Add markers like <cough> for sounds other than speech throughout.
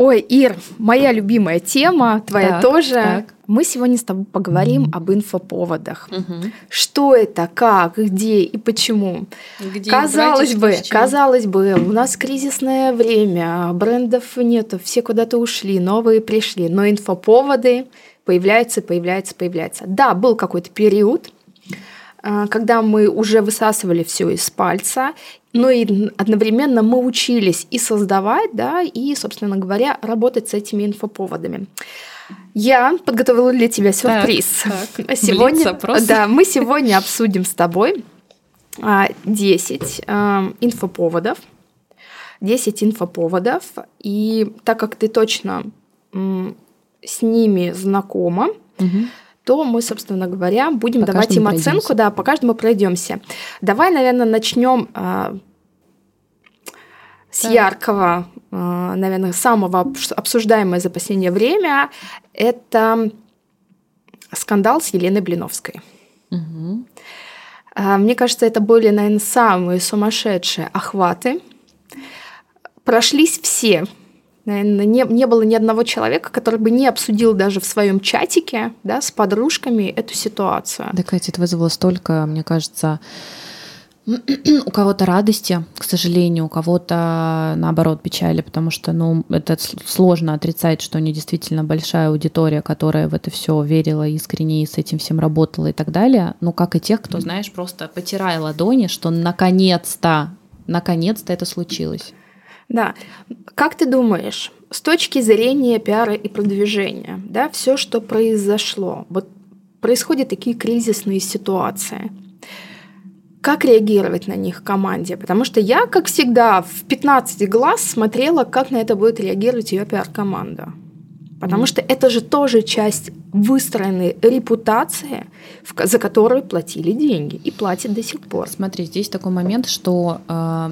Ой, Ир, моя любимая тема, твоя так, тоже. Так. Мы сегодня с тобой поговорим mm-hmm. об инфоповодах. Mm-hmm. Что это, как, где и почему. Где казалось бы, казалось бы, у нас кризисное время, брендов нету, все куда-то ушли, новые пришли, но инфоповоды появляются, появляются, появляются. Да, был какой-то период, когда мы уже высасывали все из пальца, но и одновременно мы учились и создавать, да, и, собственно говоря, работать с этими инфоповодами. Я подготовила для тебя сюрприз. Так, <laughs> так. Сегодня, да, мы сегодня обсудим с тобой 10 а, а, инфоповодов. 10 инфоповодов. И так как ты точно с ними знакома, угу то мы, собственно говоря, будем по давать им пройдемся. оценку, да, по каждому пройдемся. Давай, наверное, начнем а, с так. яркого, а, наверное, самого обсуждаемое за последнее время. Это скандал с Еленой Блиновской. Угу. А, мне кажется, это были, наверное, самые сумасшедшие охваты. Прошлись все Наверное, не, не было ни одного человека, который бы не обсудил даже в своем чатике да, с подружками эту ситуацию. Да, Катя, это вызвало столько, мне кажется, <clears throat> у кого-то радости, к сожалению, у кого-то наоборот печали, потому что, ну, это сложно отрицать, что у нее действительно большая аудитория, которая в это все верила искренне и с этим всем работала и так далее. Ну, как и тех, кто, знаешь, просто потирая ладони, что наконец-то, наконец-то это случилось. Да. Как ты думаешь, с точки зрения пиара и продвижения, да, все, что произошло, вот происходят такие кризисные ситуации, как реагировать на них команде? Потому что я, как всегда, в 15 глаз смотрела, как на это будет реагировать ее пиар-команда. Потому что это же тоже часть выстроенной репутации, за которую платили деньги и платят до сих пор. Смотри, здесь такой момент, что э,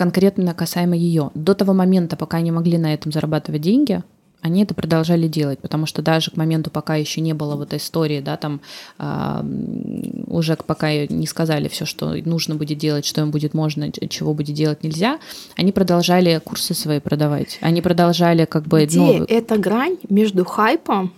конкретно касаемо ее. До того момента, пока они могли на этом зарабатывать деньги, они это продолжали делать, потому что даже к моменту, пока еще не было вот этой истории, да, там э, уже пока не сказали все, что нужно будет делать, что им будет можно, чего будет делать нельзя, они продолжали курсы свои продавать, они продолжали как бы... Где ну, эта грань между хайпом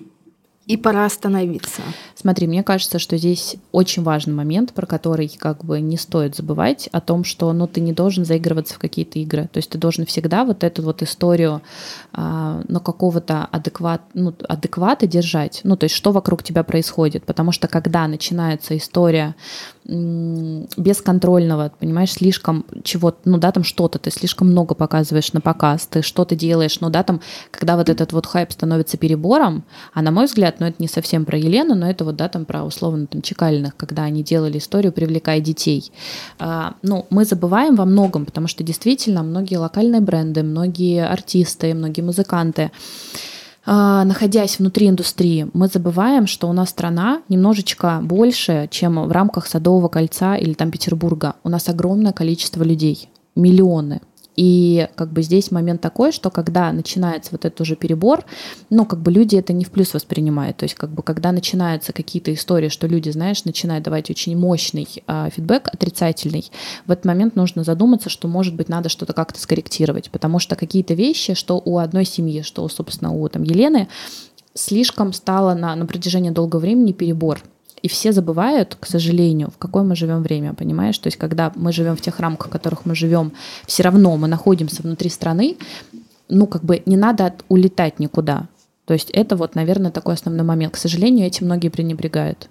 и пора остановиться. Смотри, мне кажется, что здесь очень важный момент, про который как бы не стоит забывать, о том, что ну, ты не должен заигрываться в какие-то игры. То есть ты должен всегда вот эту вот историю э, ну, какого-то адекват, ну, адеквата держать. Ну, то есть что вокруг тебя происходит. Потому что когда начинается история бесконтрольного, понимаешь, слишком чего ну да, там что-то, ты слишком много показываешь на показ, ты что-то делаешь, ну да, там, когда вот этот вот хайп становится перебором, а на мой взгляд, ну это не совсем про Елену, но это вот, да, там про условно там Чекалиных, когда они делали историю, привлекая детей. А, ну, мы забываем во многом, потому что действительно многие локальные бренды, многие артисты, многие музыканты, а, находясь внутри индустрии, мы забываем, что у нас страна немножечко больше, чем в рамках Садового кольца или там Петербурга. У нас огромное количество людей, миллионы. И как бы здесь момент такой, что когда начинается вот этот уже перебор, ну, как бы люди это не в плюс воспринимают. То есть, как бы, когда начинаются какие-то истории, что люди, знаешь, начинают давать очень мощный э, фидбэк отрицательный, в этот момент нужно задуматься, что, может быть, надо что-то как-то скорректировать. Потому что какие-то вещи, что у одной семьи, что, собственно, у там, Елены, слишком стало на, на протяжении долгого времени перебор. И все забывают, к сожалению, в какое мы живем время, понимаешь? То есть, когда мы живем в тех рамках, в которых мы живем, все равно мы находимся внутри страны, ну, как бы не надо улетать никуда. То есть это вот, наверное, такой основной момент. К сожалению, этим многие пренебрегают.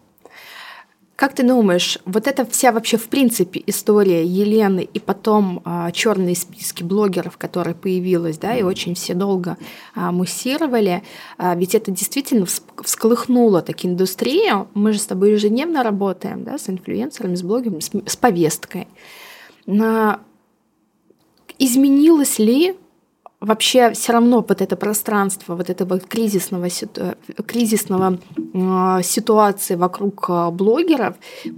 Как ты думаешь, вот эта вся вообще в принципе история Елены и потом а, черные списки блогеров, которые появилась, да, и очень все долго а, муссировали, а, ведь это действительно всколыхнуло так индустрию. Мы же с тобой ежедневно работаем, да, с инфлюенсерами, с блогерами, с, с повесткой. На... Изменилось ли вообще все равно вот это пространство, вот этого кризисного, кризисного э, ситуации вокруг э, блогеров,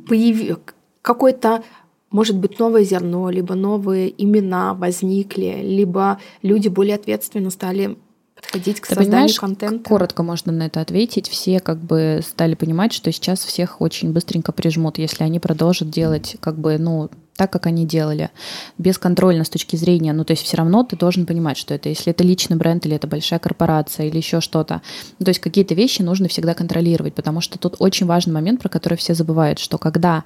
появ... какой-то может быть, новое зерно, либо новые имена возникли, либо люди более ответственно стали подходить к Ты созданию контента? Коротко можно на это ответить. Все как бы стали понимать, что сейчас всех очень быстренько прижмут, если они продолжат делать как бы, ну, так, как они делали, бесконтрольно с точки зрения, ну, то есть все равно ты должен понимать, что это, если это личный бренд или это большая корпорация или еще что-то. Ну, то есть какие-то вещи нужно всегда контролировать, потому что тут очень важный момент, про который все забывают, что когда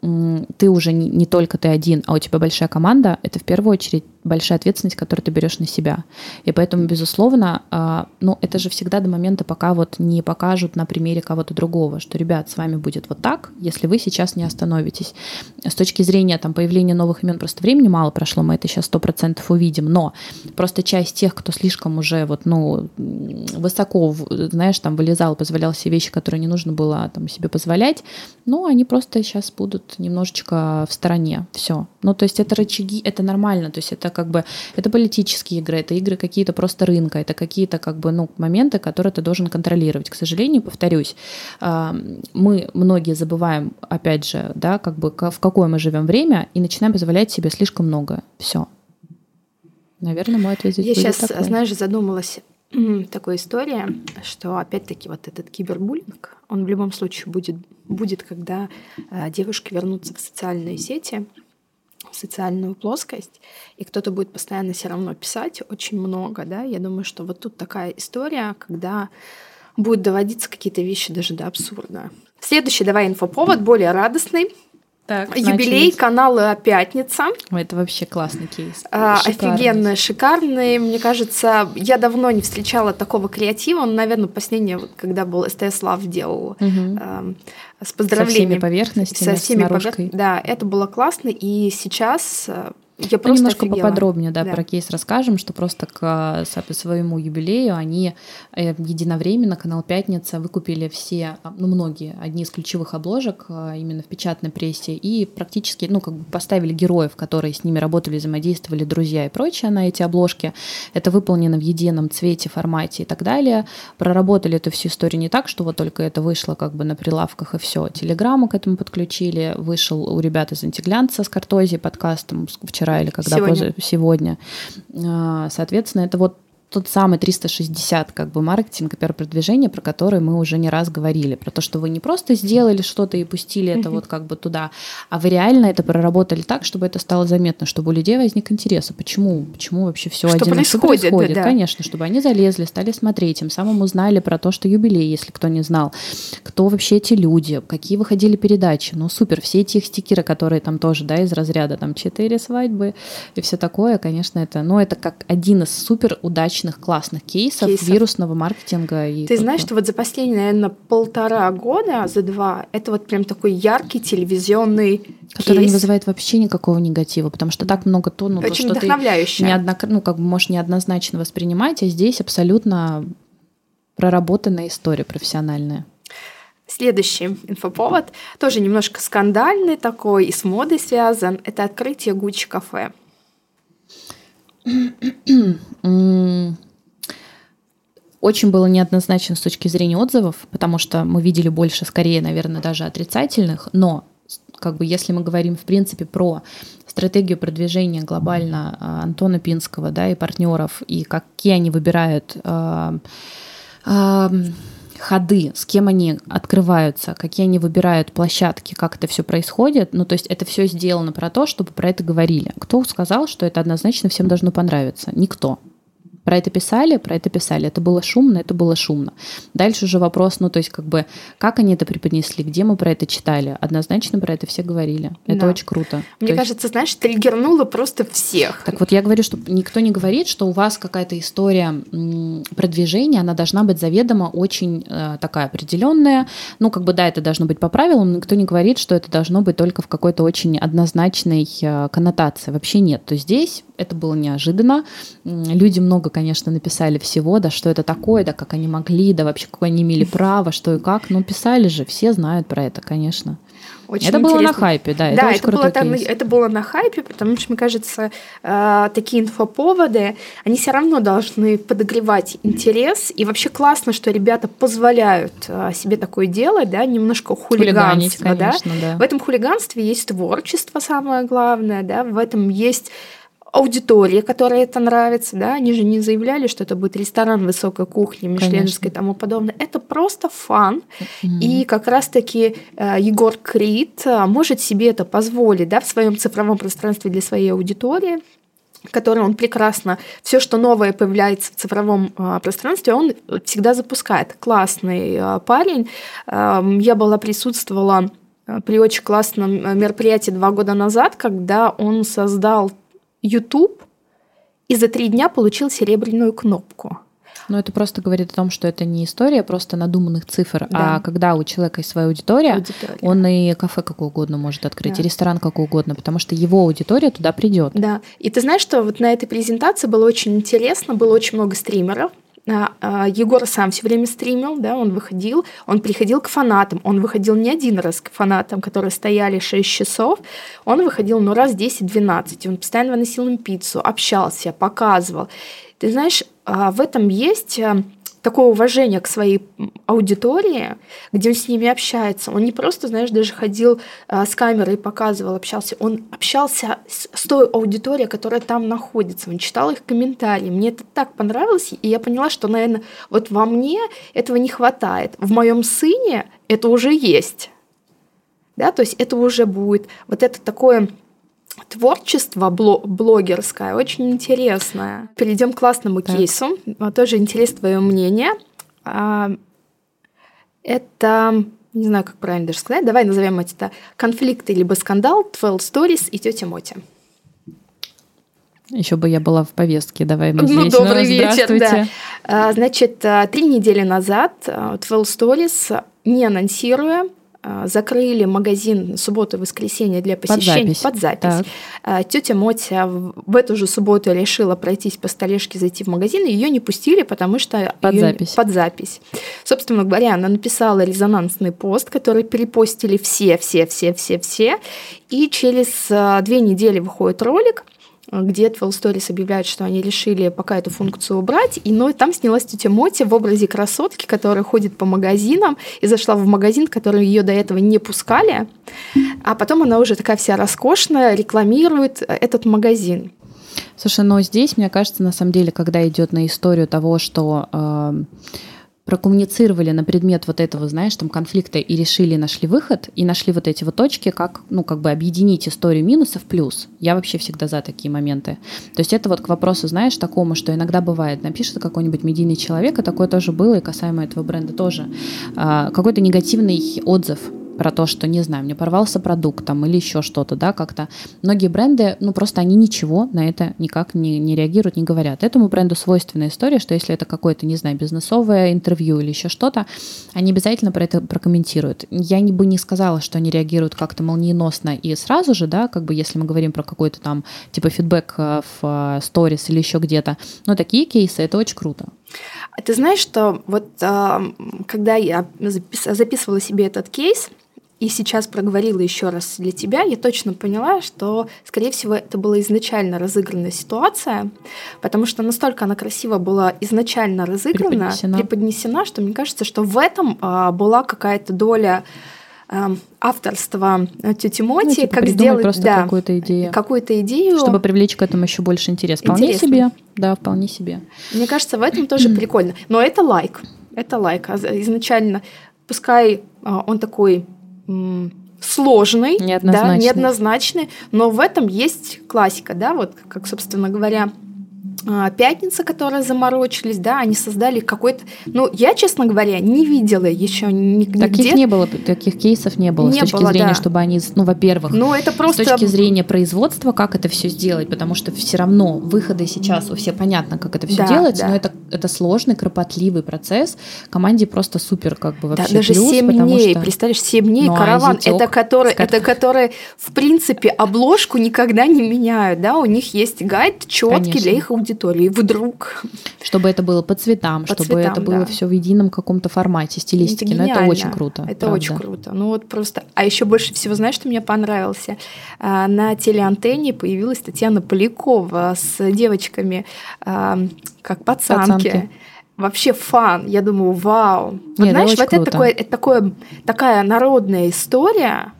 ты уже не, не только ты один, а у тебя большая команда, это в первую очередь большая ответственность, которую ты берешь на себя. И поэтому, безусловно, э, ну, это же всегда до момента, пока вот не покажут на примере кого-то другого, что, ребят, с вами будет вот так, если вы сейчас не остановитесь. С точки зрения там, появления новых имен, просто времени мало прошло, мы это сейчас сто процентов увидим, но просто часть тех, кто слишком уже вот, ну, высоко, знаешь, там вылезал, позволял себе вещи, которые не нужно было там себе позволять, ну, они просто сейчас будут немножечко в стороне. Все. Ну, то есть это рычаги, это нормально, то есть это как бы, это политические игры, это игры какие-то просто рынка, это какие-то как бы, ну, моменты, которые ты должен контролировать. К сожалению, повторюсь, мы многие забываем, опять же, да, как бы в какое мы живем время и начинаем позволять себе слишком много. Все. Наверное, мой ответ здесь Я сейчас, такой. знаешь, задумалась такая история, что опять-таки вот этот кибербуллинг, он в любом случае будет, будет когда э, девушки вернутся в социальные сети, в социальную плоскость, и кто-то будет постоянно все равно писать очень много, да, я думаю, что вот тут такая история, когда будут доводиться какие-то вещи даже до абсурда. Следующий, давай, инфоповод, более радостный. Так, Юбилей начались. канала «Пятница». Это вообще классный кейс. А, офигенно, шикарный. Мне кажется, я давно не встречала такого креатива. Он, наверное, последнее, когда был СТС Лав делал угу. э, с поздравлениями. Со всеми поверхностями, Со всеми поверхностями. Да, это было классно. И сейчас э, я ну, немножко офигела. поподробнее да, да. про кейс расскажем, что просто к своему юбилею они э, единовременно, канал «Пятница» выкупили все, а, ну, многие, одни из ключевых обложек а, именно в печатной прессе и практически, ну, как бы поставили героев, которые с ними работали, взаимодействовали, друзья и прочее на эти обложки. Это выполнено в едином цвете, формате и так далее. Проработали эту всю историю не так, что вот только это вышло как бы на прилавках и все. Телеграмму к этому подключили. Вышел у ребят из «Антиглянца» с Картози подкастом вчера вчера или когда сегодня. Позже, сегодня. А, соответственно, это вот тот самый 360 как бы маркетинг и пиар-продвижение, про который мы уже не раз говорили, про то, что вы не просто сделали что-то и пустили это вот как бы туда, а вы реально это проработали так, чтобы это стало заметно, чтобы у людей возник интерес, а почему, почему вообще все один происходит, что происходит, да, конечно, чтобы они залезли, стали смотреть, тем самым узнали про то, что юбилей, если кто не знал, кто вообще эти люди, какие выходили передачи, ну супер, все эти их стикеры, которые там тоже, да, из разряда там четыре свадьбы и все такое, конечно, это, ну это как один из супер удачных удачных, классных кейсов, кейсов. вирусного маркетинга. И Ты знаешь, что вот за последние, наверное, полтора года, за два, это вот прям такой яркий телевизионный Который кейс. не вызывает вообще никакого негатива, потому что так много то, ну, Очень то, что ты неоднок... ну, как бы можешь неоднозначно воспринимать, а здесь абсолютно проработанная история профессиональная. Следующий инфоповод, тоже немножко скандальный такой и с модой связан, это открытие Гуччи кафе. Очень было неоднозначно с точки зрения отзывов, потому что мы видели больше, скорее, наверное, даже отрицательных, но как бы если мы говорим в принципе про стратегию продвижения глобально а, Антона Пинского, да, и партнеров, и какие они выбирают э, э, ходы, с кем они открываются, какие они выбирают площадки, как это все происходит. Ну, то есть это все сделано про то, чтобы про это говорили. Кто сказал, что это однозначно всем должно понравиться? Никто. Про это писали, про это писали. Это было шумно, это было шумно. Дальше уже вопрос, ну, то есть, как бы, как они это преподнесли, где мы про это читали. Однозначно про это все говорили. Это да. очень круто. Мне то кажется, есть... знаешь, триггернуло просто всех. Так вот, я говорю, что никто не говорит, что у вас какая-то история продвижения, она должна быть заведомо очень э, такая определенная. Ну, как бы, да, это должно быть по правилам, но никто не говорит, что это должно быть только в какой-то очень однозначной э, коннотации. Вообще нет. То здесь это было неожиданно. Люди много, конечно, написали всего, да, что это такое, да, как они могли, да, вообще, какое они имели право, что и как. Ну, писали же, все знают про это, конечно. Очень это интересно. было на хайпе, да. Да, это, это, было, там, это было на хайпе, потому что, мне кажется, э, такие инфоповоды, они все равно должны подогревать интерес. И вообще классно, что ребята позволяют э, себе такое делать, да, немножко хулиганство. Конечно, да? Да. В этом хулиганстве есть творчество, самое главное, да, в этом есть аудитории, которой это нравится, да, они же не заявляли, что это будет ресторан высокой кухни, мишленовской и тому подобное. Это просто фан. Mm-hmm. И как раз-таки э, Егор Крид э, может себе это позволить, да, в своем цифровом пространстве для своей аудитории который он прекрасно, все, что новое появляется в цифровом э, пространстве, он всегда запускает. Классный э, парень. Э, я была присутствовала при очень классном мероприятии два года назад, когда он создал YouTube и за три дня получил серебряную кнопку. Но это просто говорит о том, что это не история просто надуманных цифр, да. а когда у человека есть своя аудитория, аудитория, он и кафе какое угодно может открыть, да. и ресторан какой угодно, потому что его аудитория туда придет. Да. И ты знаешь, что вот на этой презентации было очень интересно, было очень много стримеров, а, а, Егор сам все время стримил, да, он выходил, он приходил к фанатам, он выходил не один раз к фанатам, которые стояли 6 часов, он выходил, ну, раз 10-12, он постоянно выносил им пиццу, общался, показывал. Ты знаешь, а, в этом есть такое уважение к своей аудитории, где он с ними общается. Он не просто, знаешь, даже ходил а, с камерой показывал, общался. Он общался с, с той аудиторией, которая там находится. Он читал их комментарии. Мне это так понравилось, и я поняла, что, наверное, вот во мне этого не хватает. В моем сыне это уже есть. Да, то есть это уже будет вот это такое творчество блогерское очень интересное. Перейдем к классному так. кейсу. Тоже интересно твое мнение. А, это, не знаю, как правильно даже сказать, давай назовем это конфликты либо скандал, 12 Stories и тетя Мотя. Еще бы я была в повестке, давай мы ну, здесь. Ну, добрый вечер, да. А, значит, а, три недели назад 12 Stories, не анонсируя, а, закрыли магазин субботу и воскресенье для посещения под запись. Под запись. А, Тетя Мотя в эту же субботу решила пройтись по столешке, зайти в магазин, и ее не пустили, потому что под её... запись. под запись. Собственно говоря, она написала резонансный пост, который перепостили все, все, все, все, все, и через а, две недели выходит ролик – где 12 Stories объявляют, что они решили пока эту функцию убрать, и но там снялась тетя Моти в образе красотки, которая ходит по магазинам, и зашла в магазин, который ее до этого не пускали, а потом она уже такая вся роскошная, рекламирует этот магазин. Слушай, но здесь, мне кажется, на самом деле, когда идет на историю того, что э, прокоммуницировали на предмет вот этого, знаешь, там конфликта и решили, нашли выход, и нашли вот эти вот точки, как, ну, как бы объединить историю минусов плюс. Я вообще всегда за такие моменты. То есть это вот к вопросу, знаешь, такому, что иногда бывает, напишет какой-нибудь медийный человек, и такое тоже было, и касаемо этого бренда тоже, а, какой-то негативный отзыв про то, что, не знаю, мне порвался продукт там или еще что-то, да, как-то. Многие бренды, ну, просто они ничего на это никак не, не реагируют, не говорят. Этому бренду свойственная история, что если это какое-то, не знаю, бизнесовое интервью или еще что-то, они обязательно про это прокомментируют. Я не бы не сказала, что они реагируют как-то молниеносно и сразу же, да, как бы если мы говорим про какой-то там типа фидбэк э, в сторис или еще где-то. Но такие кейсы, это очень круто. Ты знаешь, что вот э, когда я записывала себе этот кейс, и сейчас проговорила еще раз для тебя, я точно поняла, что, скорее всего, это была изначально разыгранная ситуация, потому что настолько она красиво была изначально разыграна, преподнесена, преподнесена что мне кажется, что в этом а, была какая-то доля а, авторства тети Моти, ну, типа, как сделать просто да, какую-то идею. Какую-то идею. Чтобы привлечь к этому еще больше интерес. Вполне Интересно. себе. Да, вполне себе. Мне кажется, в этом тоже <clears throat> прикольно. Но это лайк. Это лайк. А изначально, пускай а, он такой сложный, неоднозначный. Да, неоднозначный, но в этом есть классика, да, вот как, собственно говоря, Пятница, которые заморочились, да, они создали какой-то... Ну, я, честно говоря, не видела еще нигде. Таких не было, таких кейсов не было не с точки было, зрения, да. чтобы они, ну, во-первых, ну, это просто... с точки зрения производства, как это все сделать, потому что все равно выходы сейчас у всех понятно, как это все да, делать, да. но это, это сложный, кропотливый процесс. Команде просто супер как бы вообще да, даже плюс, 7 дней, что... представляешь, 7 дней ну, а караван, а это который, это который, в принципе, обложку никогда не меняют, да, у них есть гайд четкий для их аудитории аудитории вдруг. Чтобы это было по цветам, по чтобы цветам, это было да. все в едином каком-то формате, стилистике. Это Но это очень круто. Это правда. очень круто. Ну вот просто. А еще больше всего, знаешь, что мне понравился? А, на телеантенне появилась Татьяна Полякова с девочками, а, как пацанки. пацанки вообще фан. Я думаю, вау. Вот Нет, знаешь, вот это, такое, это такое, такая народная история,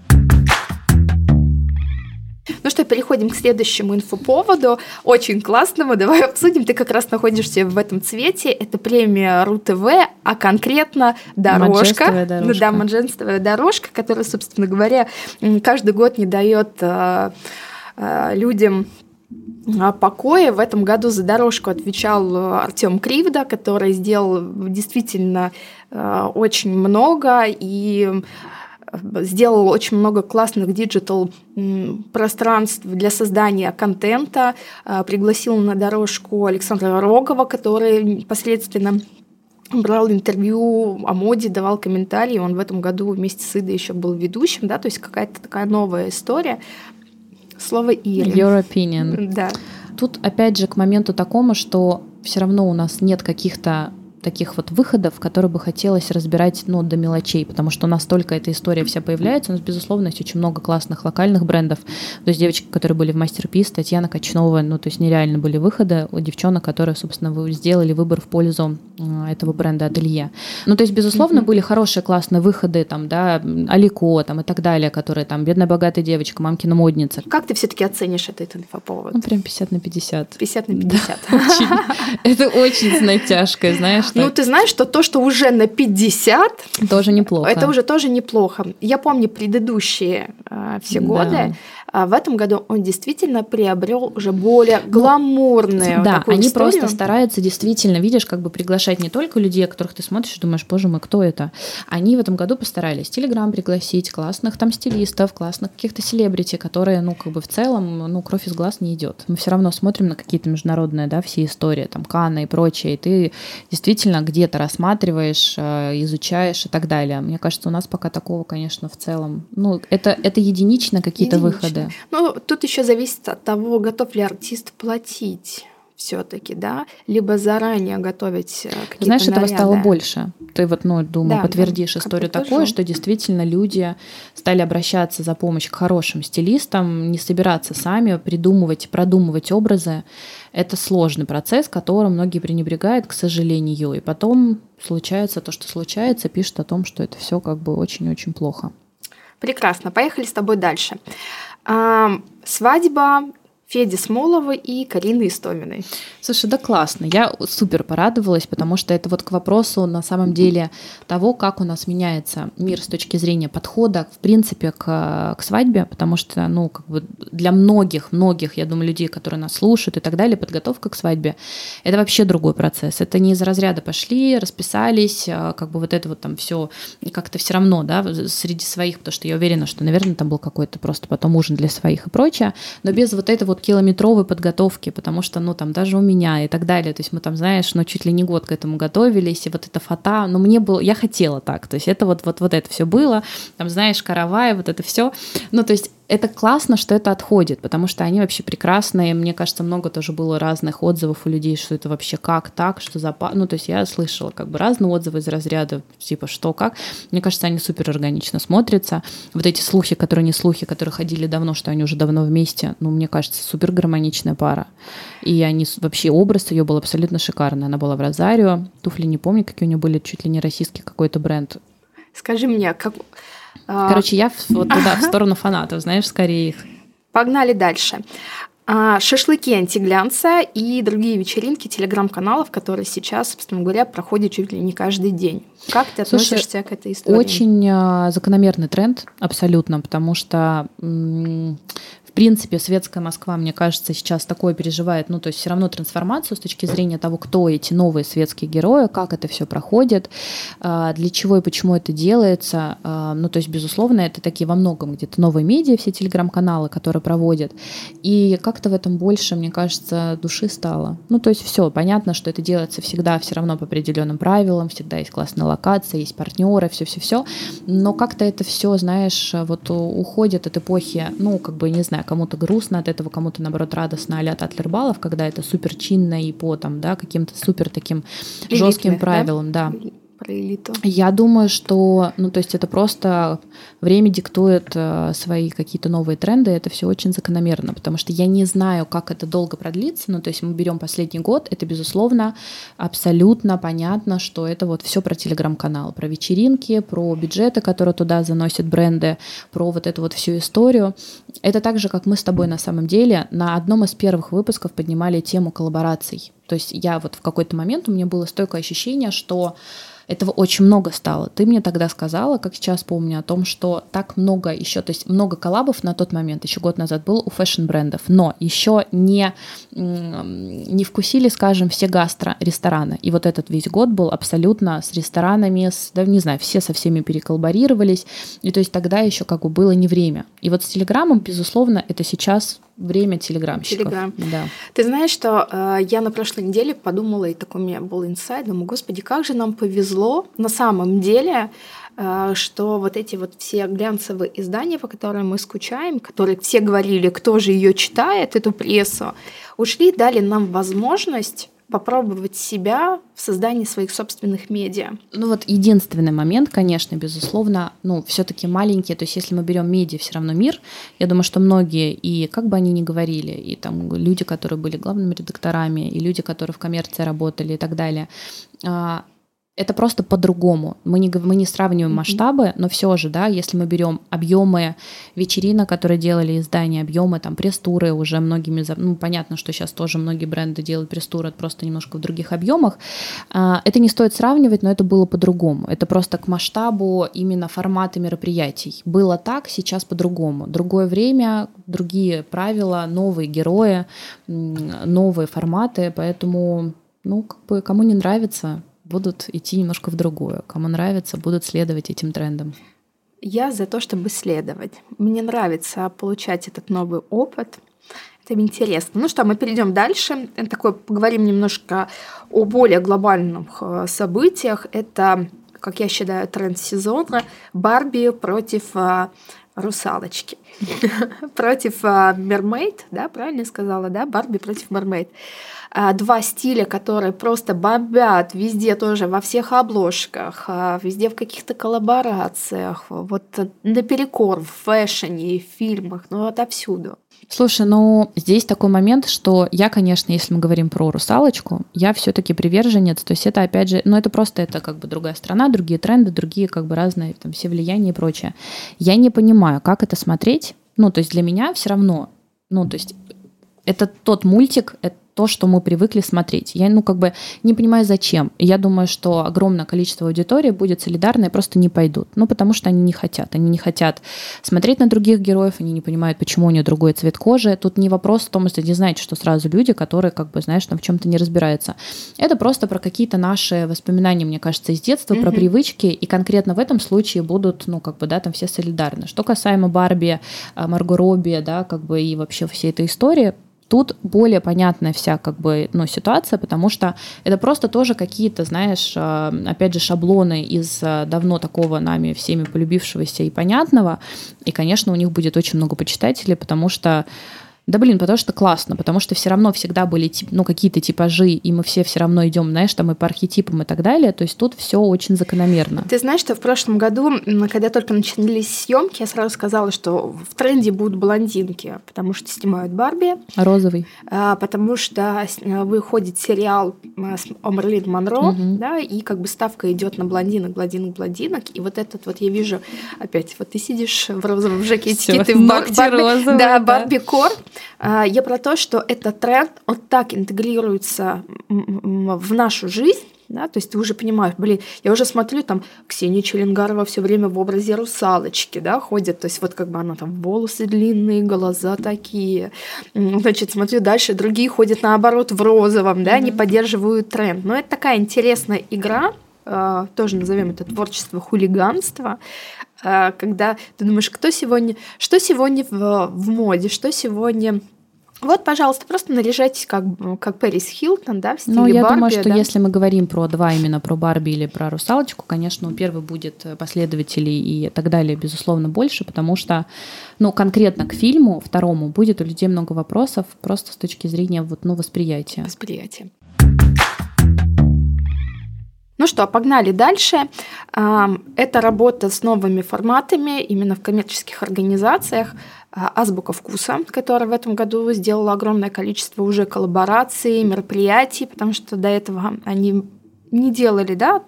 Ну что, переходим к следующему инфоповоду, очень классному, давай обсудим. Ты как раз находишься в этом цвете, это премия РУ-ТВ, а конкретно дорожка. дорожка. Да, манжестовая дорожка, которая, собственно говоря, каждый год не дает э, э, людям покоя. В этом году за дорожку отвечал э, Артем Кривда, который сделал действительно очень много и сделал очень много классных digital пространств для создания контента, а, пригласил на дорожку Александра Рогова, который непосредственно брал интервью о моде, давал комментарии. Он в этом году вместе с Идой еще был ведущим, да, то есть какая-то такая новая история. Слово Ири. Your opinion. Да. Тут опять же к моменту такому, что все равно у нас нет каких-то таких вот выходов, которые бы хотелось разбирать ну, до мелочей, потому что настолько эта история вся появляется. У нас, безусловно, есть очень много классных локальных брендов. То есть девочки, которые были в Мастерпис, Татьяна Качнова, ну, то есть нереально были выходы у девчонок, которые, собственно, сделали выбор в пользу этого бренда Ателье. Ну, то есть, безусловно, mm-hmm. были хорошие, классные выходы, там, да, Алико, там, и так далее, которые там, бедная, богатая девочка, мамкина модница. Как ты все-таки оценишь этот инфоповод? Ну, прям 50 на 50. 50 на 50. Это очень, знаешь, тяжкое, знаешь, ну, ты знаешь, что то, что уже на 50... Тоже неплохо. Это уже тоже неплохо. Я помню предыдущие э, все годы. А в этом году он действительно приобрел уже более ну, гламурную. Да, такую они историю. просто стараются действительно, видишь, как бы приглашать не только людей, которых ты смотришь и думаешь, боже мой, кто это? Они в этом году постарались Телеграм пригласить, классных там стилистов, классных каких-то селебрити, которые, ну, как бы в целом, ну, кровь из глаз не идет. Мы все равно смотрим на какие-то международные, да, все истории, там, Кана и прочее, и ты действительно где-то рассматриваешь, э, изучаешь и так далее. Мне кажется, у нас пока такого, конечно, в целом, ну, это, это единично какие-то выходы да. Ну, тут еще зависит от того, готов ли артист платить все-таки, да, либо заранее готовить э, какие-то Знаешь, наряды. этого стало больше. Ты вот, ну, думаю, да, подтвердишь да, историю такую, что действительно люди стали обращаться за помощью к хорошим стилистам, не собираться сами, придумывать, продумывать образы. Это сложный процесс, которым многие пренебрегают, к сожалению. И потом случается то, что случается, пишут о том, что это все как бы очень-очень плохо. Прекрасно. Поехали с тобой дальше. Свадьба Феди Смолова и Карины Истоминой. Слушай, да классно. Я супер порадовалась, потому что это вот к вопросу на самом деле того, как у нас меняется мир с точки зрения подхода, в принципе, к, к свадьбе, потому что, ну, как бы для многих, многих, я думаю, людей, которые нас слушают и так далее, подготовка к свадьбе — это вообще другой процесс. Это не из разряда пошли, расписались, а как бы вот это вот там все как-то все равно, да, среди своих, потому что я уверена, что, наверное, там был какой-то просто потом ужин для своих и прочее, но без вот этого километровой подготовки, потому что, ну, там, даже у меня и так далее, то есть мы там, знаешь, ну, чуть ли не год к этому готовились, и вот эта фото, ну, мне было, я хотела так, то есть это вот, вот, вот это все было, там, знаешь, каравай, вот это все, ну, то есть это классно, что это отходит, потому что они вообще прекрасные. Мне кажется, много тоже было разных отзывов у людей, что это вообще как так, что за... Ну, то есть я слышала как бы разные отзывы из разряда, типа, что как. Мне кажется, они супер органично смотрятся. Вот эти слухи, которые не слухи, которые ходили давно, что они уже давно вместе, ну, мне кажется, супер гармоничная пара. И они вообще, образ ее был абсолютно шикарный. Она была в Розарио, туфли не помню, какие у нее были, чуть ли не российский какой-то бренд. Скажи мне, как, а, Короче, я вот туда, в сторону фанатов, знаешь, скорее их. Погнали дальше. А, шашлыки антиглянца и другие вечеринки телеграм-каналов, которые сейчас, собственно говоря, проходят чуть ли не каждый день. Как ты относишься Слушай, к этой истории? Очень а, закономерный тренд, абсолютно, потому что принципе, светская Москва, мне кажется, сейчас такое переживает, ну, то есть все равно трансформацию с точки зрения того, кто эти новые светские герои, как это все проходит, а, для чего и почему это делается. А, ну, то есть, безусловно, это такие во многом где-то новые медиа, все телеграм-каналы, которые проводят. И как-то в этом больше, мне кажется, души стало. Ну, то есть все, понятно, что это делается всегда все равно по определенным правилам, всегда есть классная локация, есть партнеры, все-все-все. Но как-то это все, знаешь, вот уходит от эпохи, ну, как бы, не знаю, кому-то грустно от этого, кому-то, наоборот, радостно а-ля Татлер когда это супер чинно и по там, да, каким-то супер таким жестким правилам, да. да про элиту? Я думаю, что, ну, то есть это просто время диктует э, свои какие-то новые тренды, это все очень закономерно, потому что я не знаю, как это долго продлится, ну, то есть мы берем последний год, это, безусловно, абсолютно понятно, что это вот все про телеграм-канал, про вечеринки, про бюджеты, которые туда заносят бренды, про вот эту вот всю историю. Это так же, как мы с тобой на самом деле на одном из первых выпусков поднимали тему коллабораций. То есть я вот в какой-то момент у меня было стойкое ощущение, что этого очень много стало. Ты мне тогда сказала, как сейчас помню, о том, что так много еще, то есть много коллабов на тот момент, еще год назад был у fashion -брендов, но еще не, не вкусили, скажем, все гастро-рестораны. И вот этот весь год был абсолютно с ресторанами, с, да, не знаю, все со всеми переколлаборировались. И то есть тогда еще как бы было не время. И вот с Телеграмом, безусловно, это сейчас время телеграмщиков. Телеграм. Да. Ты знаешь, что э, я на прошлой неделе подумала, и такой у меня был инсайд, думаю, господи, как же нам повезло на самом деле, э, что вот эти вот все глянцевые издания, по которым мы скучаем, которые все говорили, кто же ее читает, эту прессу, ушли, дали нам возможность попробовать себя в создании своих собственных медиа. Ну вот единственный момент, конечно, безусловно, ну все-таки маленькие, то есть если мы берем медиа, все равно мир, я думаю, что многие, и как бы они ни говорили, и там люди, которые были главными редакторами, и люди, которые в коммерции работали и так далее, а, это просто по-другому. Мы не, мы не сравниваем масштабы, но все же, да, если мы берем объемы вечеринок, которые делали издания, объемы там пресс-туры уже многими, ну, понятно, что сейчас тоже многие бренды делают пресс-туры, просто немножко в других объемах. А, это не стоит сравнивать, но это было по-другому. Это просто к масштабу именно формата мероприятий. Было так, сейчас по-другому. Другое время, другие правила, новые герои, новые форматы, поэтому ну, как бы кому не нравится, будут идти немножко в другую. Кому нравится, будут следовать этим трендам. Я за то, чтобы следовать. Мне нравится получать этот новый опыт. Это интересно. Ну что, мы перейдем дальше. Такой поговорим немножко о более глобальных э, событиях. Это, как я считаю, тренд сезона Барби против э, русалочки. <laughs> против Мермейд, да, правильно сказала, да, Барби против Мермейд. А, два стиля, которые просто бомбят везде тоже, во всех обложках, а, везде в каких-то коллаборациях, вот наперекор в фэшне, в фильмах, ну отовсюду. Слушай, ну здесь такой момент, что я, конечно, если мы говорим про русалочку, я все-таки приверженец, то есть это опять же, ну это просто это как бы другая страна, другие тренды, другие как бы разные там все влияния и прочее. Я не понимаю, как это смотреть, ну то есть для меня все равно, ну то есть это тот мультик, это то, что мы привыкли смотреть. Я, ну, как бы не понимаю, зачем. И я думаю, что огромное количество аудитории будет солидарно и просто не пойдут. Ну, потому что они не хотят. Они не хотят смотреть на других героев, они не понимают, почему у нее другой цвет кожи. Тут не вопрос в том, что не знаете, что сразу люди, которые, как бы, знаешь, там в чем-то не разбираются. Это просто про какие-то наши воспоминания, мне кажется, из детства, mm-hmm. про привычки, и конкретно в этом случае будут, ну, как бы, да, там все солидарны. Что касаемо Барби, а, Марго Робби, да, как бы, и вообще всей этой истории, Тут более понятная вся как бы, ну, ситуация, потому что это просто тоже какие-то, знаешь, а, опять же, шаблоны из а, давно такого нами всеми полюбившегося и понятного. И, конечно, у них будет очень много почитателей, потому что да блин, потому что классно, потому что все равно всегда были ну, какие-то типажи, и мы все все равно идем, знаешь, там и по архетипам и так далее. То есть тут все очень закономерно. Ты знаешь, что в прошлом году, когда только начались съемки, я сразу сказала, что в тренде будут блондинки, потому что снимают Барби. Розовый. А, потому что выходит сериал с Омерлин Монро, угу. да, и как бы ставка идет на блондинок, блондинок, блондинок. И вот этот вот я вижу опять, вот ты сидишь в розовом жакетике, ты в Барби, розовый, да, Барби Кор. А, я про то, что этот тренд, он так интегрируется в нашу жизнь, да, то есть ты уже понимаешь, блин, я уже смотрю, там Ксения Челенгарова все время в образе русалочки, да, ходит, то есть вот как бы она там волосы длинные, глаза такие, значит, смотрю дальше, другие ходят наоборот в розовом, да, mm-hmm. они поддерживают тренд, но это такая интересная игра, а, тоже назовем это творчество хулиганства, когда ты думаешь, кто сегодня, что сегодня в, в моде, что сегодня вот, пожалуйста, просто наряжайтесь как, как Пэрис Хилтон, да, в стиле Ну, я Барби, думаю, что да? если мы говорим про два именно, про Барби или про русалочку, конечно, у первой будет последователей и так далее, безусловно, больше, потому что, ну, конкретно к фильму второму будет у людей много вопросов просто с точки зрения вот, ну, восприятия. Восприятия. Ну что, погнали дальше. Это работа с новыми форматами именно в коммерческих организациях. А, Азбука вкуса, которая в этом году сделала огромное количество уже коллабораций, мероприятий, потому что до этого они не делали да,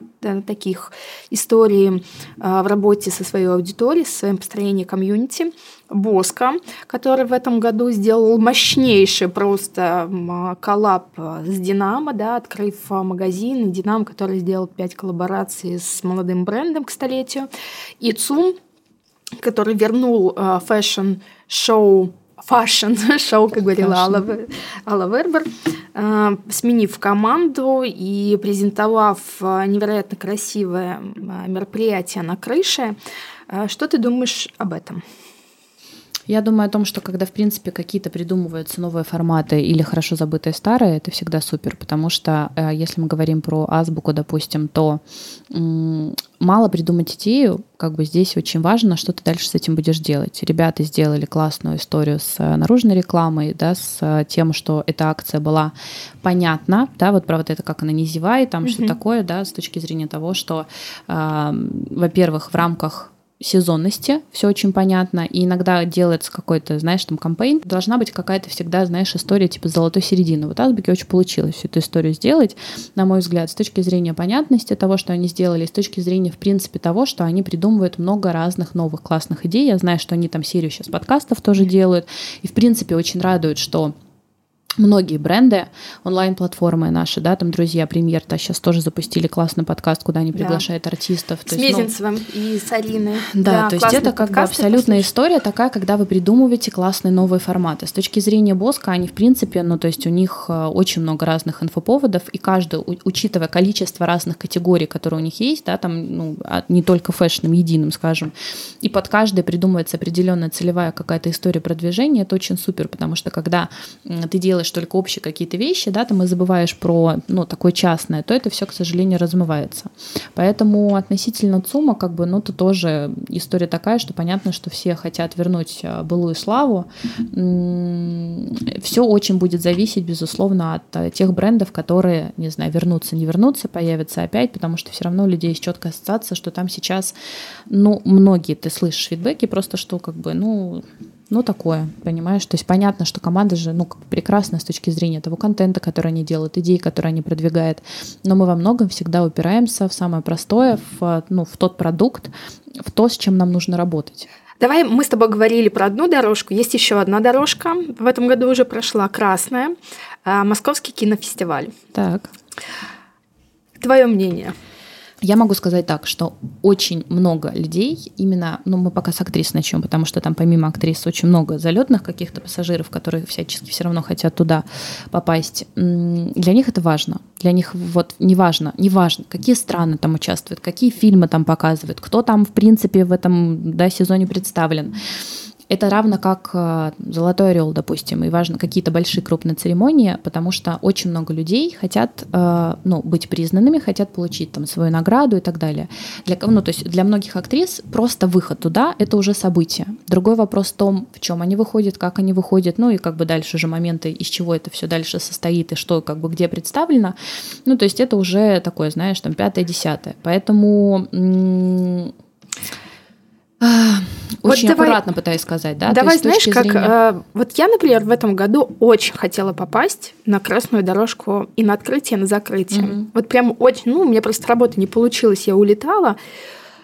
таких историй а, в работе со своей аудиторией, со своим построением комьюнити. Боска, который в этом году сделал мощнейший просто коллаб с Динамо, да, открыв магазин. Динамо, который сделал пять коллабораций с молодым брендом к столетию. И ЦУМ, который вернул а, fashion show <laughs> как говорила Алла, Алла Вербер, э, сменив команду и презентовав э, невероятно красивое э, мероприятие на крыше. Что ты думаешь об этом? Я думаю о том, что когда, в принципе, какие-то придумываются новые форматы или хорошо забытые старые, это всегда супер, потому что э, если мы говорим про азбуку, допустим, то мало придумать идею, как бы здесь очень важно, что ты дальше с этим будешь делать. Ребята сделали классную историю с э, наружной рекламой, да, с э, тем, что эта акция была понятна, да, вот про вот это, как она не зевай, там mm-hmm. что такое, да, с точки зрения того, что, э, во-первых, в рамках сезонности, все очень понятно, и иногда делается какой-то, знаешь, там кампейн, должна быть какая-то всегда, знаешь, история типа золотой середины. Вот Азбуке очень получилось всю эту историю сделать, на мой взгляд, с точки зрения понятности того, что они сделали, с точки зрения, в принципе, того, что они придумывают много разных новых классных идей. Я знаю, что они там серию сейчас подкастов тоже делают, и, в принципе, очень радует, что многие бренды, онлайн-платформы наши, да, там друзья Премьер-то сейчас тоже запустили классный подкаст, куда они приглашают да. артистов. С есть, Мезенцевым ну, и с Алиной. Да, да то есть это как бы абсолютная послушать. история такая, когда вы придумываете классные новые форматы. С точки зрения Боска, они в принципе, ну то есть у них э, очень много разных инфоповодов, и каждый, учитывая количество разных категорий, которые у них есть, да, там, ну, не только фэшном единым, скажем, и под каждой придумывается определенная целевая какая-то история продвижения, это очень супер, потому что когда ты делаешь делаешь только общие какие-то вещи, да, там и забываешь про, ну, такое частное, то это все, к сожалению, размывается. Поэтому относительно ЦУМа, как бы, ну, то тоже история такая, что понятно, что все хотят вернуть а, былую славу. Все очень будет зависеть, безусловно, от а, тех брендов, которые, не знаю, вернутся, не вернутся, появятся опять, потому что все равно у людей есть четкая ассоциация, что там сейчас, ну, многие, ты слышишь фидбэки, просто что, как бы, ну, ну, такое, понимаешь? То есть понятно, что команда же, ну, прекрасна с точки зрения того контента, который они делают, идей, которые они продвигают. Но мы во многом всегда упираемся в самое простое, в, ну, в тот продукт, в то, с чем нам нужно работать. Давай, мы с тобой говорили про одну дорожку, есть еще одна дорожка. В этом году уже прошла красная. А, Московский кинофестиваль. Так. Твое мнение? Я могу сказать так, что очень много людей, именно, ну мы пока с актрис начнем, потому что там помимо актрис очень много залетных каких-то пассажиров, которые всячески все равно хотят туда попасть. Для них это важно. Для них вот не важно, не важно, какие страны там участвуют, какие фильмы там показывают, кто там в принципе в этом да, сезоне представлен. Это равно как э, Золотой Орел, допустим, и важно какие-то большие крупные церемонии, потому что очень много людей хотят э, ну, быть признанными, хотят получить там свою награду и так далее. Для, ну, то есть для многих актрис просто выход туда — это уже событие. Другой вопрос в том, в чем они выходят, как они выходят, ну и как бы дальше же моменты, из чего это все дальше состоит и что как бы где представлено. Ну, то есть это уже такое, знаешь, там пятое-десятое. Поэтому очень вот аккуратно пытаюсь сказать, да? Давай, знаешь, как зрения... э, вот я, например, в этом году очень хотела попасть на красную дорожку и на открытие, и на закрытие. Угу. Вот прям очень, ну, у меня просто работа не получилась, я улетала.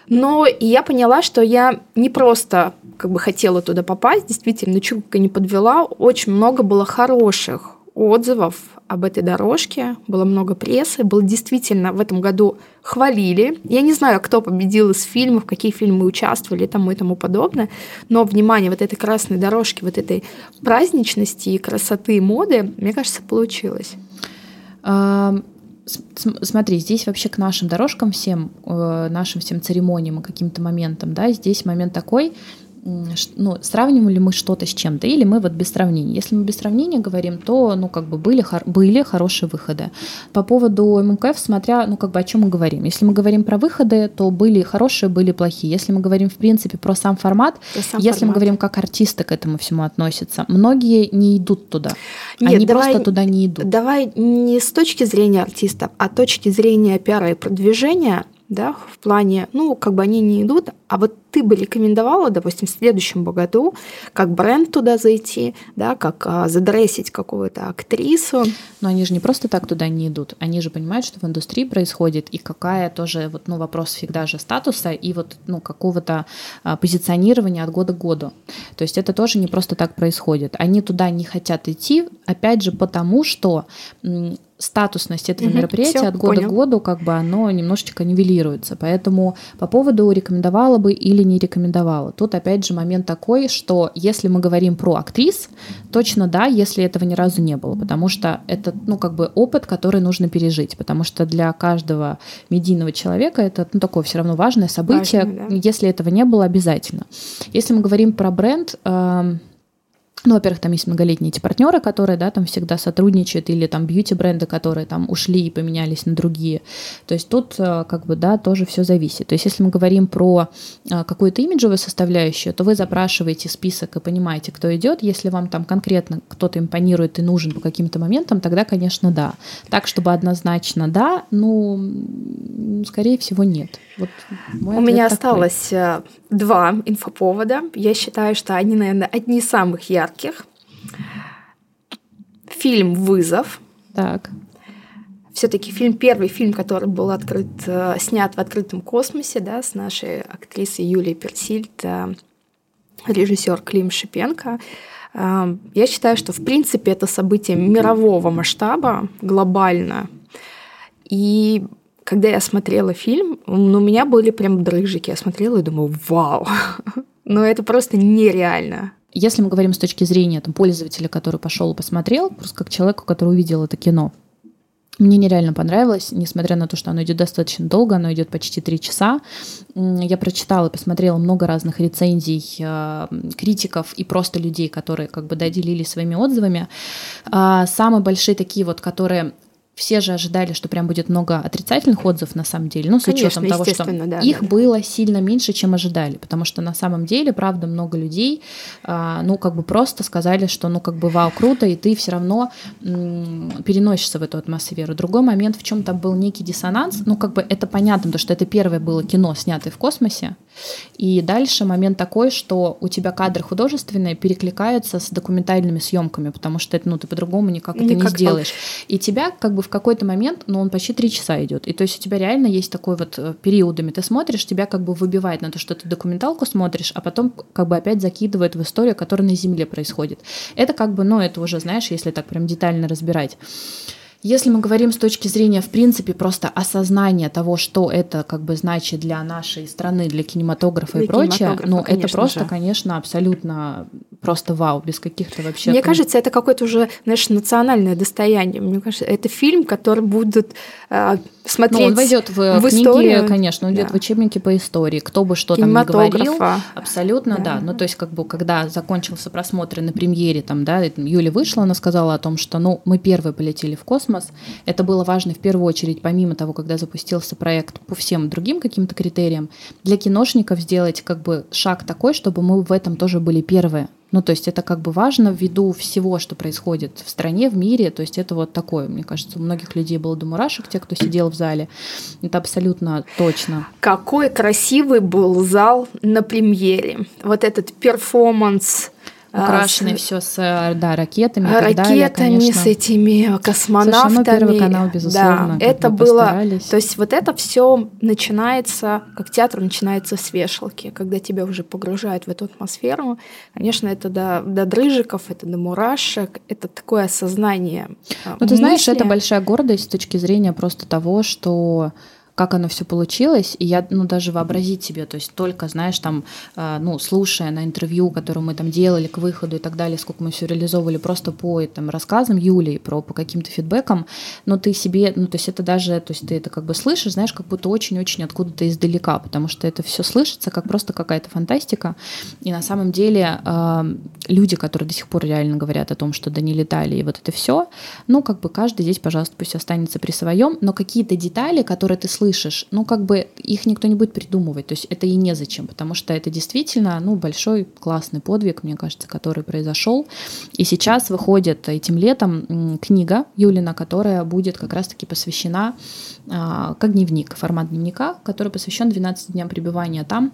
Но я поняла, что я не просто как бы хотела туда попасть, действительно, чутка не подвела, очень много было хороших отзывов об этой дорожке, было много прессы, было действительно в этом году хвалили. Я не знаю, кто победил из фильмов, какие фильмы участвовали и тому и тому подобное, но внимание вот этой красной дорожки, вот этой праздничности и красоты моды, мне кажется, получилось. Смотри, здесь вообще к нашим дорожкам всем, э, нашим всем церемониям и каким-то моментам, да, здесь момент такой, ну, сравниваем ли мы что-то с чем-то, или мы вот без сравнения. Если мы без сравнения говорим, то, ну, как бы были, были хорошие выходы. По поводу МКФ, смотря, ну, как бы о чем мы говорим. Если мы говорим про выходы, то были хорошие, были плохие. Если мы говорим, в принципе, про сам формат, сам если формат. мы говорим, как артисты к этому всему относятся, многие не идут туда. Нет, Они давай, просто туда не идут. Давай не с точки зрения артистов, а точки зрения пиара и продвижения – да, в плане, ну, как бы они не идут, а вот ты бы рекомендовала, допустим, в следующем году, как бренд туда зайти, да, как а, задрессить какую-то актрису. Но они же не просто так туда не идут, они же понимают, что в индустрии происходит, и какая тоже, вот, ну, вопрос всегда же статуса и вот, ну, какого-то а, позиционирования от года к году. То есть это тоже не просто так происходит. Они туда не хотят идти, опять же, потому что статусность этого угу, мероприятия все, от года понял. к году как бы оно немножечко нивелируется. Поэтому по поводу рекомендовала бы или не рекомендовала. Тут опять же момент такой, что если мы говорим про актрис, точно да, если этого ни разу не было, потому что это ну как бы опыт, который нужно пережить, потому что для каждого медийного человека это ну, такое все равно важное событие, Важно, да. если этого не было обязательно. Если мы говорим про бренд, э, ну, во-первых, там есть многолетние эти партнеры, которые, да, там всегда сотрудничают, или там бьюти-бренды, которые там ушли и поменялись на другие. То есть тут, э, как бы, да, тоже все зависит. То есть если мы говорим про э, какую-то имиджевую составляющую, то вы запрашиваете список и понимаете, кто идет. Если вам там конкретно кто-то импонирует и нужен по каким-то моментам, тогда, конечно, да. Так, чтобы однозначно да, ну, скорее всего, нет. Вот У меня такой. осталось э, два инфоповода. Я считаю, что они, наверное, одни из самых ярких. Фильм «Вызов». Так. Все-таки фильм, первый фильм, который был открыт, э, снят в открытом космосе, да, с нашей актрисой Юлией Персильд, э, режиссер Клим Шипенко. Я считаю, что в принципе это событие мирового масштаба, глобально. И когда я смотрела фильм, ну, у меня были прям дрыжики. Я смотрела и думаю, вау, <laughs> но это просто нереально. Если мы говорим с точки зрения там, пользователя, который пошел и посмотрел, просто как человеку, который увидел это кино, мне нереально понравилось, несмотря на то, что оно идет достаточно долго, оно идет почти три часа. Я прочитала посмотрела много разных рецензий э, критиков и просто людей, которые как бы доделились своими отзывами. А, самые большие такие вот, которые все же ожидали, что прям будет много отрицательных отзывов на самом деле, ну, с Конечно, учетом того, что да, их да. было сильно меньше, чем ожидали, потому что на самом деле, правда, много людей, а, ну, как бы просто сказали, что, ну, как бы, вау, круто, и ты все равно переносишься в эту атмосферу. Другой момент, в чем там был некий диссонанс, ну, как бы это понятно, потому что это первое было кино, снятое в космосе, и дальше момент такой, что у тебя кадры художественные перекликаются с документальными съемками, потому что это, ну, ты по-другому никак, никак это не сделаешь. И тебя как бы в какой-то момент, ну, он почти три часа идет. И то есть у тебя реально есть такой вот э, периодами. Ты смотришь, тебя как бы выбивает на то, что ты документалку смотришь, а потом как бы опять закидывает в историю, которая на Земле происходит. Это как бы, ну, это уже, знаешь, если так прям детально разбирать. Если мы говорим с точки зрения, в принципе, просто осознания того, что это как бы значит для нашей страны, для кинематографа для и прочее, ну, это просто, же. конечно, абсолютно просто вау, без каких-то вообще... Мне кажется, это какое-то уже, знаешь, национальное достояние. Мне кажется, это фильм, который будут э, смотреть ну, он войдет в, в книги, историю. конечно, он идет да. в учебники по истории. Кто бы что там ни говорил, абсолютно, да. да. Ну, то есть, как бы, когда закончился просмотр на премьере, там, да, Юля вышла, она сказала о том, что, ну, мы первые полетели в космос. Это было важно в первую очередь, помимо того, когда запустился проект по всем другим каким-то критериям, для киношников сделать, как бы, шаг такой, чтобы мы в этом тоже были первые. Ну, то есть это как бы важно ввиду всего, что происходит в стране, в мире. То есть это вот такое, мне кажется, у многих людей было до мурашек, те, кто сидел в зале. Это абсолютно точно. Какой красивый был зал на премьере. Вот этот перформанс Украшенный с... все с э, да, ракетами. Ракетами, далее, с этими космонавтами. Слушай, первый канал, безусловно. Да, это было. То есть вот это все начинается, как театр начинается с вешалки, когда тебя уже погружают в эту атмосферу. Конечно, это до, до дрыжиков, это до мурашек, это такое осознание. Ну, ты мысли. знаешь, это большая гордость с точки зрения просто того, что как оно все получилось, и я, ну, даже вообразить себе, то есть только, знаешь, там, э, ну, слушая на интервью, которое мы там делали к выходу и так далее, сколько мы все реализовывали просто по там рассказам Юли, про по каким-то фидбэкам, но ты себе, ну, то есть это даже, то есть ты это как бы слышишь, знаешь, как будто очень-очень откуда-то издалека, потому что это все слышится как просто какая-то фантастика, и на самом деле э, люди, которые до сих пор реально говорят о том, что да не летали, и вот это все, ну, как бы каждый здесь, пожалуйста, пусть останется при своем, но какие-то детали, которые ты слышишь, ну, как бы их никто не будет придумывать, то есть это и незачем, потому что это действительно, ну, большой классный подвиг, мне кажется, который произошел, и сейчас выходит этим летом книга Юлина, которая будет как раз-таки посвящена а, как дневник, формат дневника, который посвящен 12 дням пребывания там,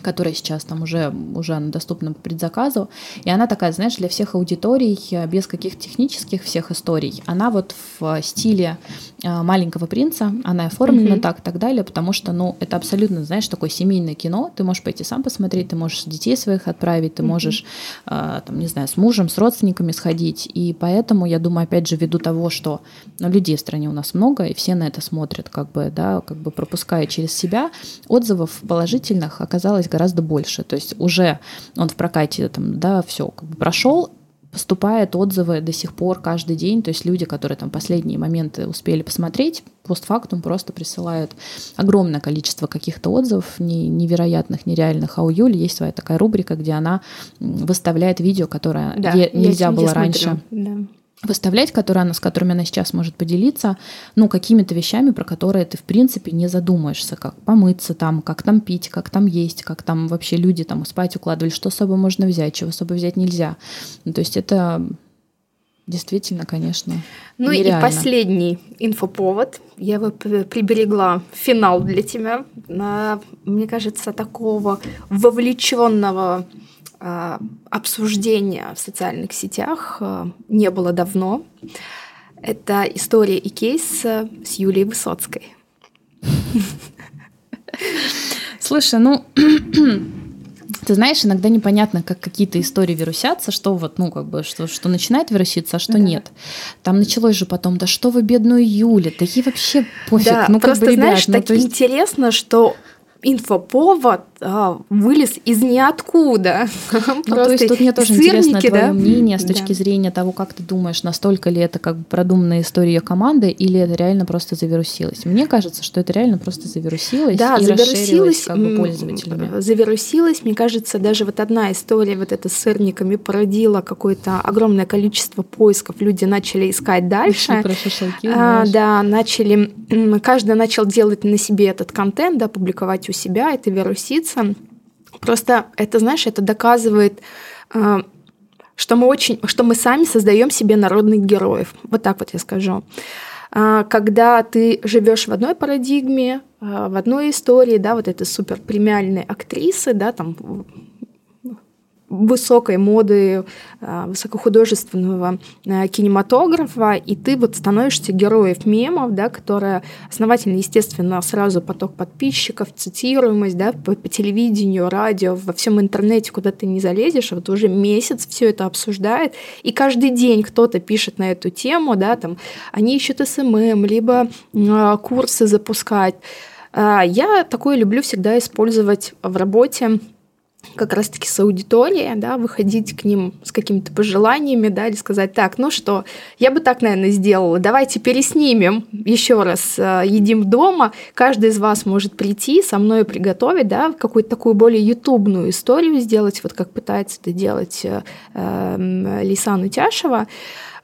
которая сейчас там уже, уже доступна по предзаказу. И она такая, знаешь, для всех аудиторий, э, без каких технических всех историй. Она вот в стиле маленького принца, она оформлена mm-hmm. так и так далее, потому что, ну, это абсолютно, знаешь, такое семейное кино. Ты можешь пойти сам посмотреть, ты можешь детей своих отправить, ты mm-hmm. можешь, э, там, не знаю, с мужем, с родственниками сходить. И поэтому, я думаю, опять же, ввиду того, что ну, людей в стране у нас много, и все на это смотрят, как бы, да, как бы пропуская через себя, отзывов положительных оказалось гораздо больше. То есть уже он в прокате там, да, все как бы прошел, поступают отзывы до сих пор каждый день, то есть люди, которые там последние моменты успели посмотреть, постфактум просто присылают огромное количество каких-то отзывов, невероятных, нереальных, а у Юли есть своя такая рубрика, где она выставляет видео, которое да, нельзя было раньше. Да выставлять, которые она, с которыми она сейчас может поделиться, ну, какими-то вещами, про которые ты, в принципе, не задумаешься, как помыться там, как там пить, как там есть, как там вообще люди там спать укладывали, что с собой можно взять, чего с собой взять нельзя. Ну, то есть это действительно, конечно, Ну нереально. и последний инфоповод. Я его приберегла финал для тебя. Мне кажется, такого вовлеченного обсуждения в социальных сетях а, не было давно. Это история и кейс с Юлией Высоцкой. Слушай, ну, <clears throat> ты знаешь, иногда непонятно, как какие-то истории вирусятся, что вот, ну, как бы, что, что начинает вируситься, а что да. нет. Там началось же потом, да что вы, бедную Юлю, да ей вообще пофиг. Да, ну, просто, как бы, знаешь, ребят, так ну, есть... интересно, что инфоповод а, вылез из ниоткуда. Ну, <laughs> то есть тут мне тоже интересно твое да? мнение с точки да. зрения того, как ты думаешь, настолько ли это как бы продуманная история ее команды, или это реально просто завирусилось. Мне кажется, что это реально просто завирусилось да, и завирусилось как бы пользователями. Завирусилось, мне кажется, даже вот одна история вот эта с сырниками породила какое-то огромное количество поисков. Люди начали искать дальше. Про шашлыки, а, да, начали, каждый начал делать на себе этот контент, да, публиковать у себя, это вирусится. Просто это, знаешь, это доказывает, э, что мы очень, что мы сами создаем себе народных героев. Вот так вот я скажу. Э, когда ты живешь в одной парадигме, э, в одной истории, да, вот это супер премиальные актрисы, да, там высокой моды, а, высокохудожественного а, кинематографа, и ты вот становишься героев мемов, да, которая основательно, естественно, сразу поток подписчиков, цитируемость, да, по, по телевидению, радио, во всем интернете, куда ты не залезешь, а вот уже месяц все это обсуждает, и каждый день кто-то пишет на эту тему, да, там, они ищут SMM, либо э, курсы запускать. Я такое люблю всегда использовать в работе как раз-таки с аудиторией, да, выходить к ним с какими-то пожеланиями, да, или сказать, так, ну что, я бы так, наверное, сделала, давайте переснимем еще раз э, «Едим дома», каждый из вас может прийти, со мной приготовить, да, какую-то такую более ютубную историю сделать, вот как пытается это делать э, э, Лисан Утяшева,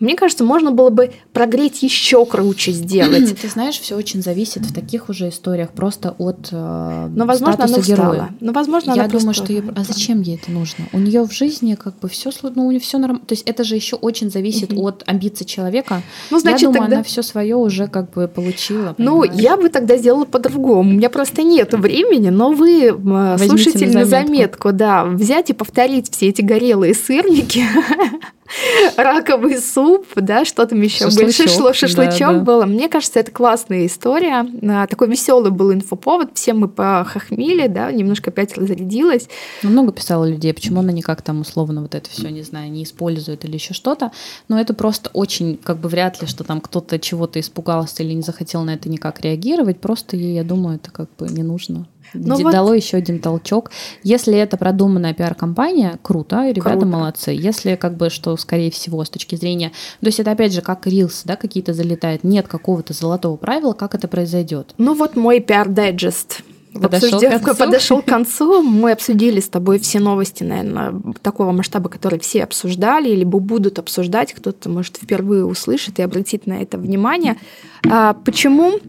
мне кажется, можно было бы прогреть еще круче сделать. Ты знаешь, все очень зависит в таких уже историях просто от э, Но, возможно, статуса она героя. Но, возможно, Я она думаю, что ей... а зачем ей это нужно? У нее в жизни как бы все ну, у нее все нормально. То есть это же еще очень зависит угу. от амбиций человека. Ну, значит, я думаю, тогда... она все свое уже как бы получила. Ну, понимаешь? я бы тогда сделала по-другому. У меня просто нет времени, но вы, Возьмите слушатель, на заметку. на заметку, да, взять и повторить все эти горелые сырники <laughs> раковый суп, да, что там еще больше шло, шашлычок да, да. было. Мне кажется, это классная история. А, такой веселый был инфоповод, все мы похохмели, да, немножко опять разрядилась. Ну, много писало людей, почему она никак там условно вот это все, не знаю, не использует или еще что-то. Но это просто очень, как бы вряд ли, что там кто-то чего-то испугался или не захотел на это никак реагировать. Просто ей, я думаю, это как бы не нужно. Ну, дало вот... еще один толчок. Если это продуманная пиар-компания, круто, ребята круто. молодцы. Если как бы, что скорее всего с точки зрения, то есть это опять же как рилс, да, какие-то залетают, нет какого-то золотого правила, как это произойдет. Ну вот мой пиар-дайджест подошел к, концу. <laughs> подошел к концу. Мы обсудили с тобой все новости, наверное, такого масштаба, которые все обсуждали, либо будут обсуждать. Кто-то, может, впервые услышит и обратит на это внимание. А, почему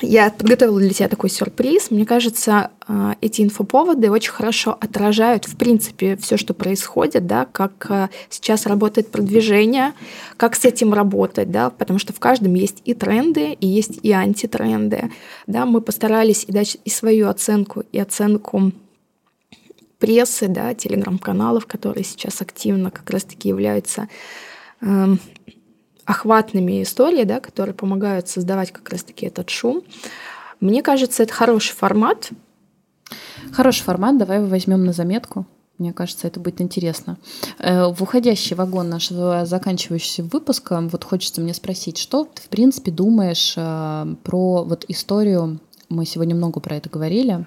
я подготовила для тебя такой сюрприз. Мне кажется, а, эти инфоповоды очень хорошо отражают, в принципе, все, что происходит, да, как а, сейчас работает продвижение, как с этим работать, да, потому что в каждом есть и тренды, и есть и антитренды. Да. Мы постарались и дать и свою оценку, и оценку прессы, да, телеграм-каналов, которые сейчас активно как раз-таки являются эм, охватными истории, да, которые помогают создавать как раз-таки этот шум. Мне кажется, это хороший формат. Хороший формат, давай его возьмем на заметку. Мне кажется, это будет интересно. Э, в уходящий вагон нашего заканчивающегося выпуска вот хочется мне спросить, что ты, в принципе, думаешь э, про вот историю, мы сегодня много про это говорили,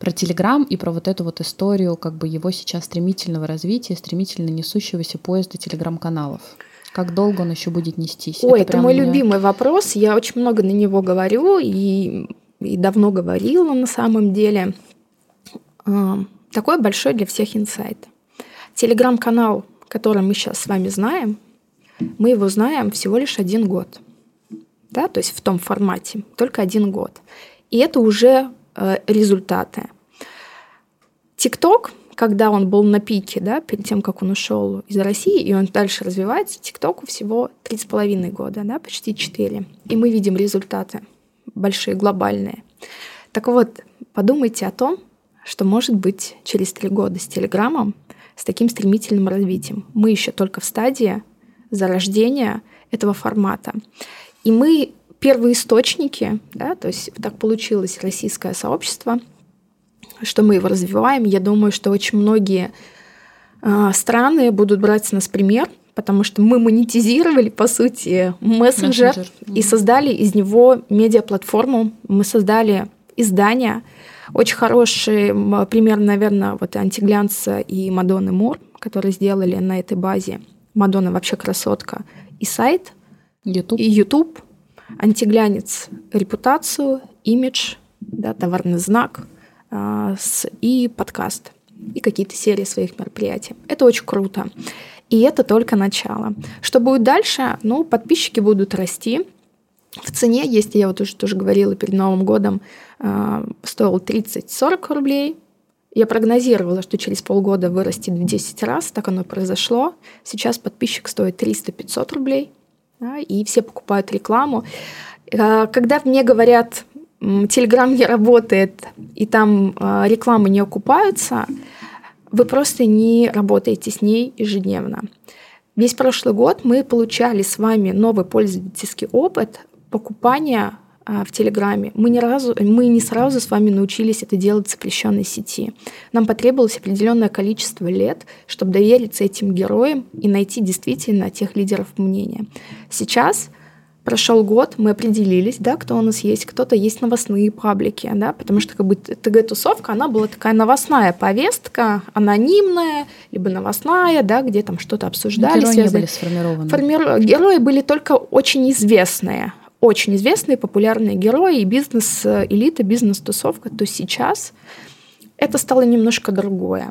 про Телеграм и про вот эту вот историю как бы его сейчас стремительного развития, стремительно несущегося поезда Телеграм-каналов. Как долго он еще будет нестись? Ой, это, это мой меня... любимый вопрос. Я очень много на него говорю и, и давно говорила на самом деле. А, такой большой для всех инсайт. Телеграм-канал, который мы сейчас с вами знаем, мы его знаем всего лишь один год. Да, то есть в том формате, только один год. И это уже э, результаты. ТикТок когда он был на пике, да, перед тем, как он ушел из России, и он дальше развивается, ТикТоку всего три с половиной года, да, почти четыре. И мы видим результаты большие, глобальные. Так вот, подумайте о том, что может быть через три года с Телеграмом, с таким стремительным развитием. Мы еще только в стадии зарождения этого формата. И мы первые источники, да, то есть так получилось российское сообщество – что мы его развиваем. Я думаю, что очень многие э, страны будут брать с нас пример, потому что мы монетизировали, по сути, мессенджер, мессенджер. и создали из него медиаплатформу. Мы создали издание. Очень хороший пример, наверное, вот Антиглянца и Мадонны Мур, которые сделали на этой базе. Мадонна вообще красотка. И сайт, YouTube. и YouTube. Антиглянец – репутацию, имидж, да, товарный знак – а, и подкаст, и какие-то серии своих мероприятий. Это очень круто. И это только начало. Что будет дальше? Ну, подписчики будут расти. В цене есть, я вот уже тоже говорила перед Новым годом, а, стоил 30-40 рублей. Я прогнозировала, что через полгода вырастет в 10 раз, так оно произошло. Сейчас подписчик стоит 300-500 рублей, да, и все покупают рекламу. А, когда мне говорят, Телеграм не работает, и там а, рекламы не окупаются, вы просто не работаете с ней ежедневно. Весь прошлый год мы получали с вами новый пользовательский опыт покупания а, в Телеграме. Мы, ни разу, мы не сразу с вами научились это делать в запрещенной сети. Нам потребовалось определенное количество лет, чтобы довериться этим героям и найти действительно тех лидеров мнения. Сейчас – Прошел год, мы определились, да, кто у нас есть. Кто-то есть новостные паблики, да, потому что как бы ТГ-тусовка, она была такая новостная повестка, анонимная, либо новостная, да, где там что-то обсуждали. Герои связаны. не были сформированы. Формиру... Герои были только очень известные, очень известные, популярные герои и бизнес-элита, бизнес-тусовка. То сейчас это стало немножко другое.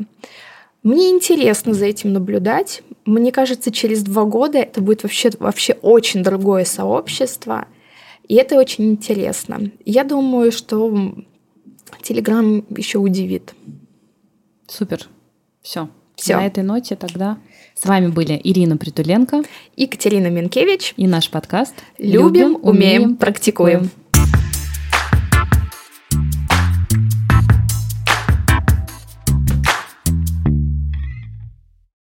Мне интересно за этим наблюдать. Мне кажется, через два года это будет вообще, вообще очень другое сообщество. И это очень интересно. Я думаю, что Телеграм еще удивит. Супер. Все. Все. На этой ноте тогда с вами были Ирина Притуленко и Катерина Минкевич и наш подкаст «Любим, умеем, практикуем».